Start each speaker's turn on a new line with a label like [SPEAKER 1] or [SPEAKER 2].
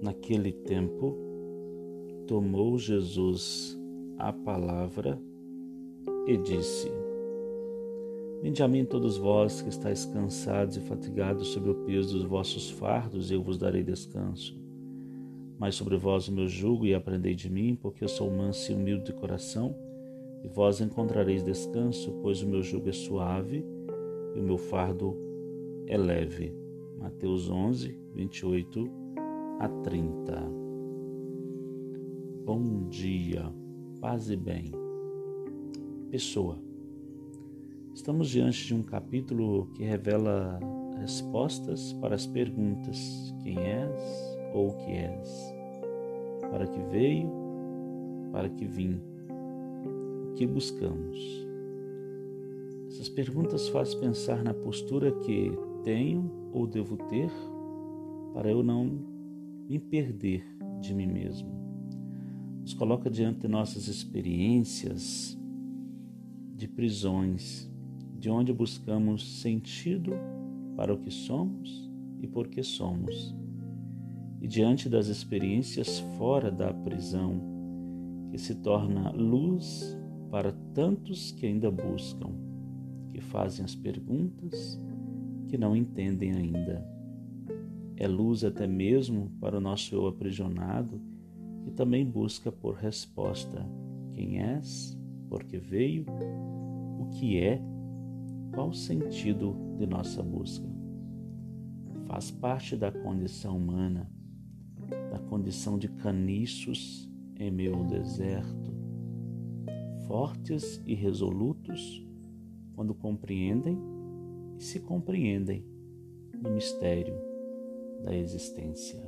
[SPEAKER 1] Naquele tempo, tomou Jesus a palavra e disse: Vinde a mim todos vós que estáis cansados e fatigados sobre o peso dos vossos fardos, e eu vos darei descanso. Mas sobre vós o meu jugo e aprendei de mim, porque eu sou manso e humilde de coração, e vós encontrareis descanso, pois o meu jugo é suave e o meu fardo é leve. Mateus 11, 28 a 30. Bom dia, paz e bem. Pessoa. Estamos diante de um capítulo que revela respostas para as perguntas: quem és ou o que és? Para que veio? Para que vim? O que buscamos? Essas perguntas fazem pensar na postura que tenho ou devo ter para eu não me perder de mim mesmo. Nos coloca diante de nossas experiências de prisões, de onde buscamos sentido para o que somos e por que somos. E diante das experiências fora da prisão, que se torna luz para tantos que ainda buscam, que fazem as perguntas que não entendem ainda é luz até mesmo para o nosso eu aprisionado, que também busca por resposta. Quem és, por que veio, o que é, qual o sentido de nossa busca. Faz parte da condição humana, da condição de caniços em meu deserto, fortes e resolutos quando compreendem e se compreendem no mistério da existência.